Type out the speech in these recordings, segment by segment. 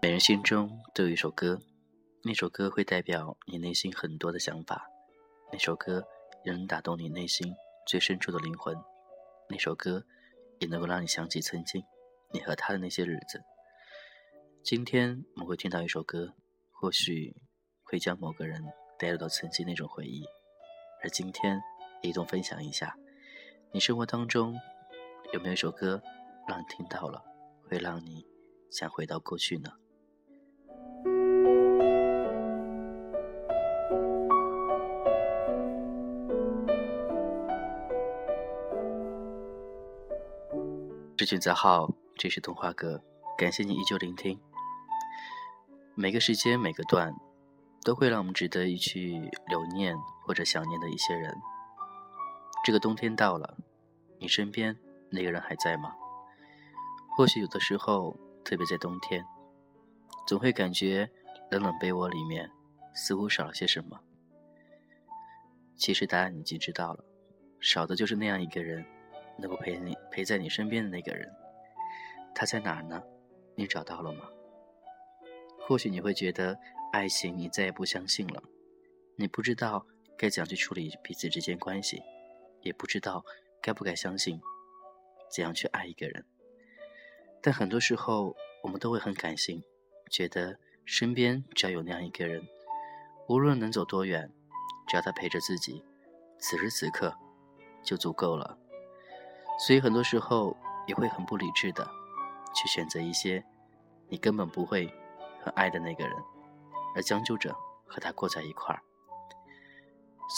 每人心中都有一首歌，那首歌会代表你内心很多的想法，那首歌也能打动你内心最深处的灵魂，那首歌也能够让你想起曾经你和他的那些日子。今天我们会听到一首歌，或许会将某个人带入到曾经那种回忆，而今天一同分享一下，你生活当中有没有一首歌让你听到了，会让你想回到过去呢？是选择号，这是童话歌，感谢你依旧聆听。每个时间，每个段，都会让我们值得一去留念或者想念的一些人。这个冬天到了，你身边那个人还在吗？或许有的时候，特别在冬天，总会感觉冷冷被窝里面似乎少了些什么。其实答案已经知道了，少的就是那样一个人。能够陪你陪在你身边的那个人，他在哪儿呢？你找到了吗？或许你会觉得爱情你再也不相信了，你不知道该怎样去处理彼此之间关系，也不知道该不该相信怎样去爱一个人。但很多时候我们都会很感性，觉得身边只要有那样一个人，无论能走多远，只要他陪着自己，此时此刻就足够了。所以很多时候也会很不理智的去选择一些你根本不会很爱的那个人，而将就着和他过在一块儿。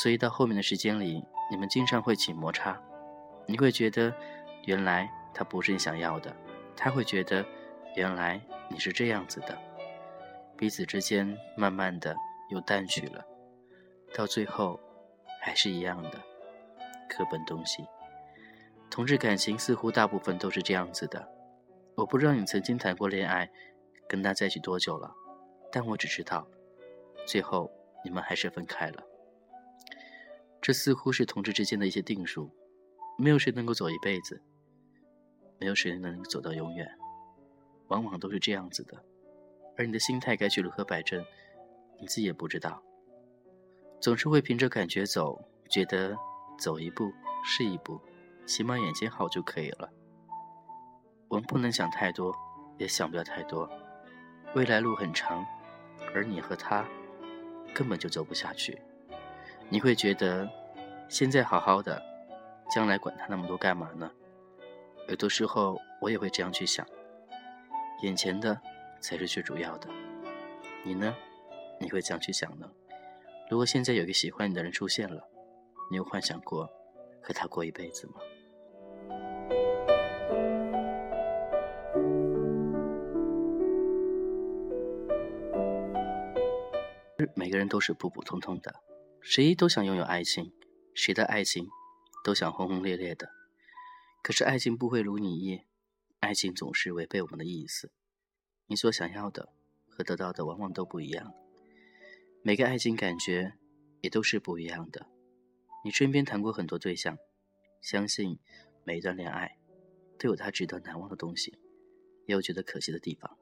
所以到后面的时间里，你们经常会起摩擦，你会觉得原来他不是你想要的，他会觉得原来你是这样子的，彼此之间慢慢的又淡去了，到最后还是一样的各奔东西。同志感情似乎大部分都是这样子的，我不知道你曾经谈过恋爱，跟他在一起多久了，但我只知道，最后你们还是分开了。这似乎是同志之间的一些定数，没有谁能够走一辈子，没有谁能走到永远，往往都是这样子的。而你的心态该去如何摆正，你自己也不知道，总是会凭着感觉走，觉得走一步是一步。起码眼睛好就可以了。我们不能想太多，也想不了太多。未来路很长，而你和他根本就走不下去。你会觉得现在好好的，将来管他那么多干嘛呢？有的时候我也会这样去想。眼前的才是最主要的。你呢？你会怎样去想呢？如果现在有个喜欢你的人出现了，你有幻想过和他过一辈子吗？每个人都是普普通通的，谁都想拥有爱情，谁的爱情都想轰轰烈烈的。可是爱情不会如你意，爱情总是违背我们的意思。你所想要的和得到的往往都不一样，每个爱情感觉也都是不一样的。你身边谈过很多对象，相信每一段恋爱都有它值得难忘的东西，也有觉得可惜的地方，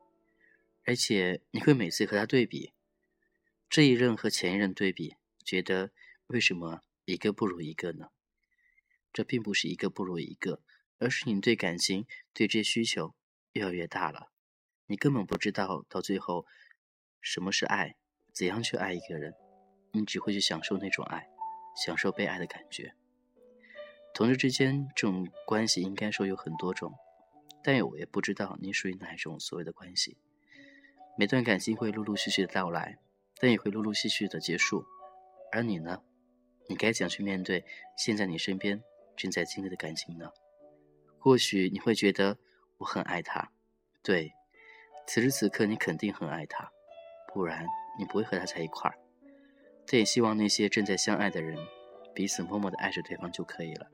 而且你会每次和他对比。这一任和前一任对比，觉得为什么一个不如一个呢？这并不是一个不如一个，而是你对感情、对这些需求越来越大了。你根本不知道到最后什么是爱，怎样去爱一个人，你只会去享受那种爱，享受被爱的感觉。同志之间这种关系应该说有很多种，但我也不知道你属于哪一种所谓的关系。每段感情会陆陆续续的到来。但也会陆陆续续的结束，而你呢？你该怎样去面对现在你身边正在经历的感情呢？或许你会觉得我很爱他，对，此时此刻你肯定很爱他，不然你不会和他在一块儿。但也希望那些正在相爱的人，彼此默默的爱着对方就可以了，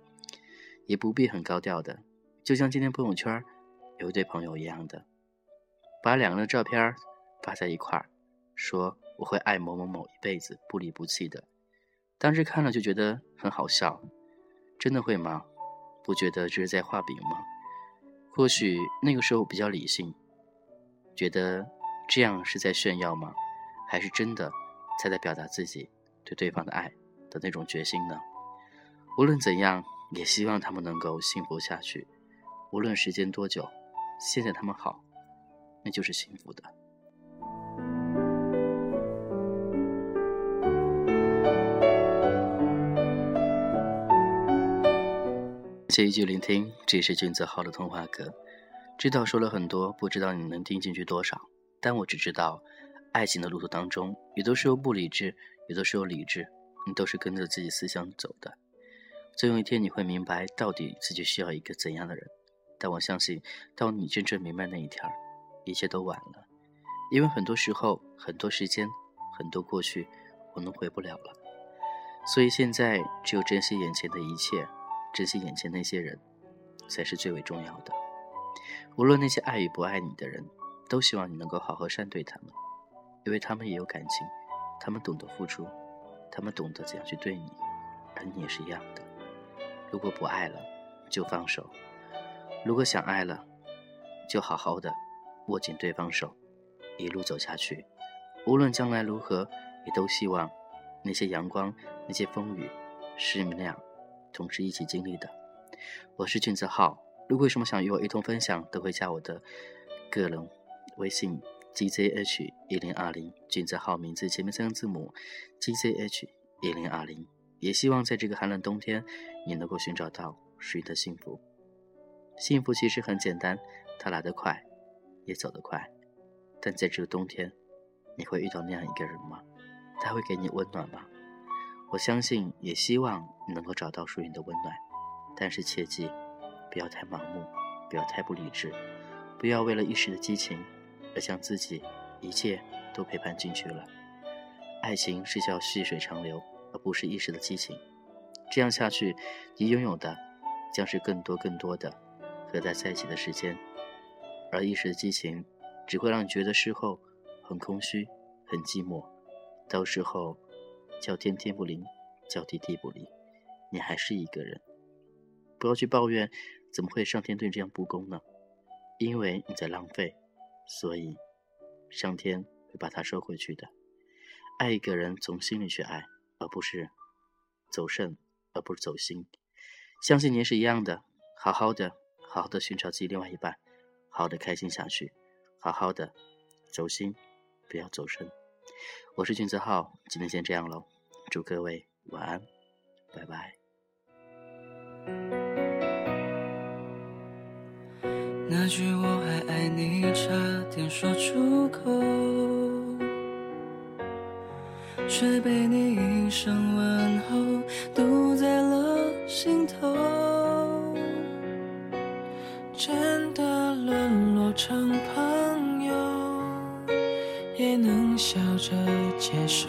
也不必很高调的，就像今天朋友圈有一对朋友一样的，把两个人的照片发在一块儿，说。我会爱某某某一辈子，不离不弃的。当时看了就觉得很好笑，真的会吗？不觉得这是在画饼吗？或许那个时候比较理性，觉得这样是在炫耀吗？还是真的才在表达自己对对方的爱的那种决心呢？无论怎样，也希望他们能够幸福下去。无论时间多久，现在他们好，那就是幸福的。谢一句聆听，这是君子号的通话歌。知道说了很多，不知道你能听进去多少。但我只知道，爱情的路途当中，有的时候不理智，有的时候理智，你都是跟着自己思想走的。总有一天你会明白，到底自己需要一个怎样的人。但我相信，到你真正明白那一天，一切都晚了。因为很多时候，很多时间，很多过去，我们回不了了。所以现在，只有珍惜眼前的一切。珍惜眼前那些人，才是最为重要的。无论那些爱与不爱你的人，都希望你能够好好善待他们，因为他们也有感情，他们懂得付出，他们懂得怎样去对你，而你也是一样的。如果不爱了，就放手；如果想爱了，就好好的握紧对方手，一路走下去。无论将来如何，也都希望那些阳光，那些风雨，是你们俩。同时一起经历的，我是俊子浩。如果有什么想与我一同分享，都会加我的个人微信 gzh 一零二零，俊子浩名字前面三个字母 gzh 一零二零。也希望在这个寒冷冬天，你能够寻找到属于的幸福。幸福其实很简单，它来得快，也走得快。但在这个冬天，你会遇到那样一个人吗？他会给你温暖吗？我相信，也希望你能够找到属于你的温暖，但是切记，不要太盲目，不要太不理智，不要为了一时的激情，而将自己一切都陪伴进去了。爱情是叫细水长流，而不是一时的激情。这样下去，你拥有的将是更多更多的和他在一起的时间，而一时的激情只会让你觉得事后很空虚、很寂寞，到时候。叫天天不灵，叫地地不灵，你还是一个人。不要去抱怨，怎么会上天对你这样不公呢？因为你在浪费，所以上天会把它收回去的。爱一个人，从心里去爱，而不是走肾，而不是走心。相信你也是一样的，好好的，好好的寻找自己另外一半，好好的开心下去，好好的走心，不要走肾。我是君子浩，今天先这样喽，祝各位晚安，拜拜。那句我还爱你差点说出口，却被你一声问候堵在了心头，真的沦落成着接受。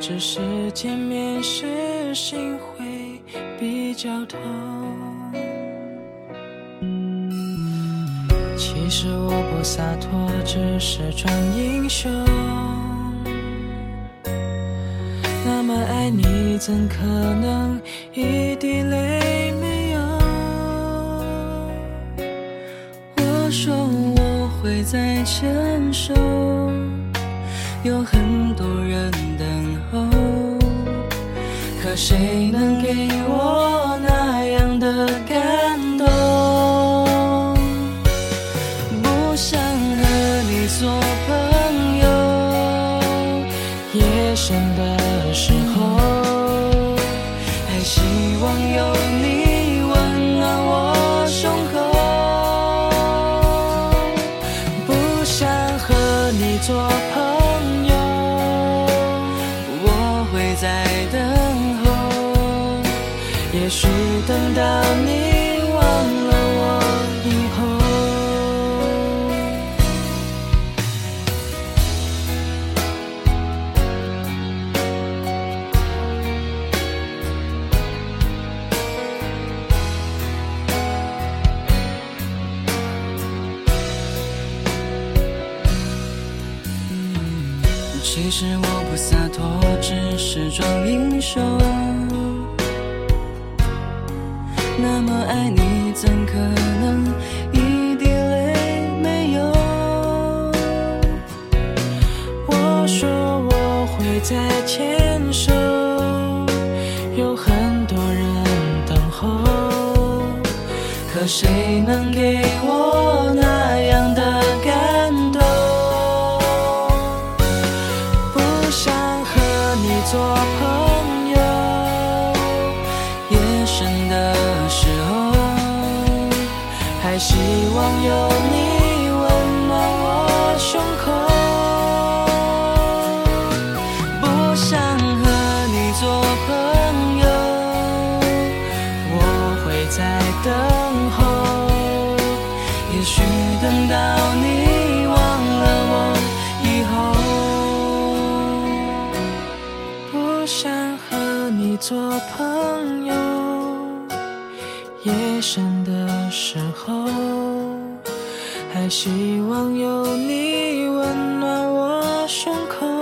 只是见面时心会比较痛。其实我不洒脱，只是装英雄。那么爱你，怎可能一滴泪没有？我说我会再牵手，有很多人等候。可谁能给我那样的感动？不想和你做朋友，夜深的时候，还希望有你也许等到你忘了我以后，其实我。不洒脱，只是装英雄。那么爱你，怎可能一滴泪没有？我说我会再牵手，有很多人等候，可谁能给我那样的望有你温暖我胸口。不想和你做朋友，我会在等候。也许等到你忘了我以后，不想和你做朋友。夜深的时候，还希望有你温暖我胸口。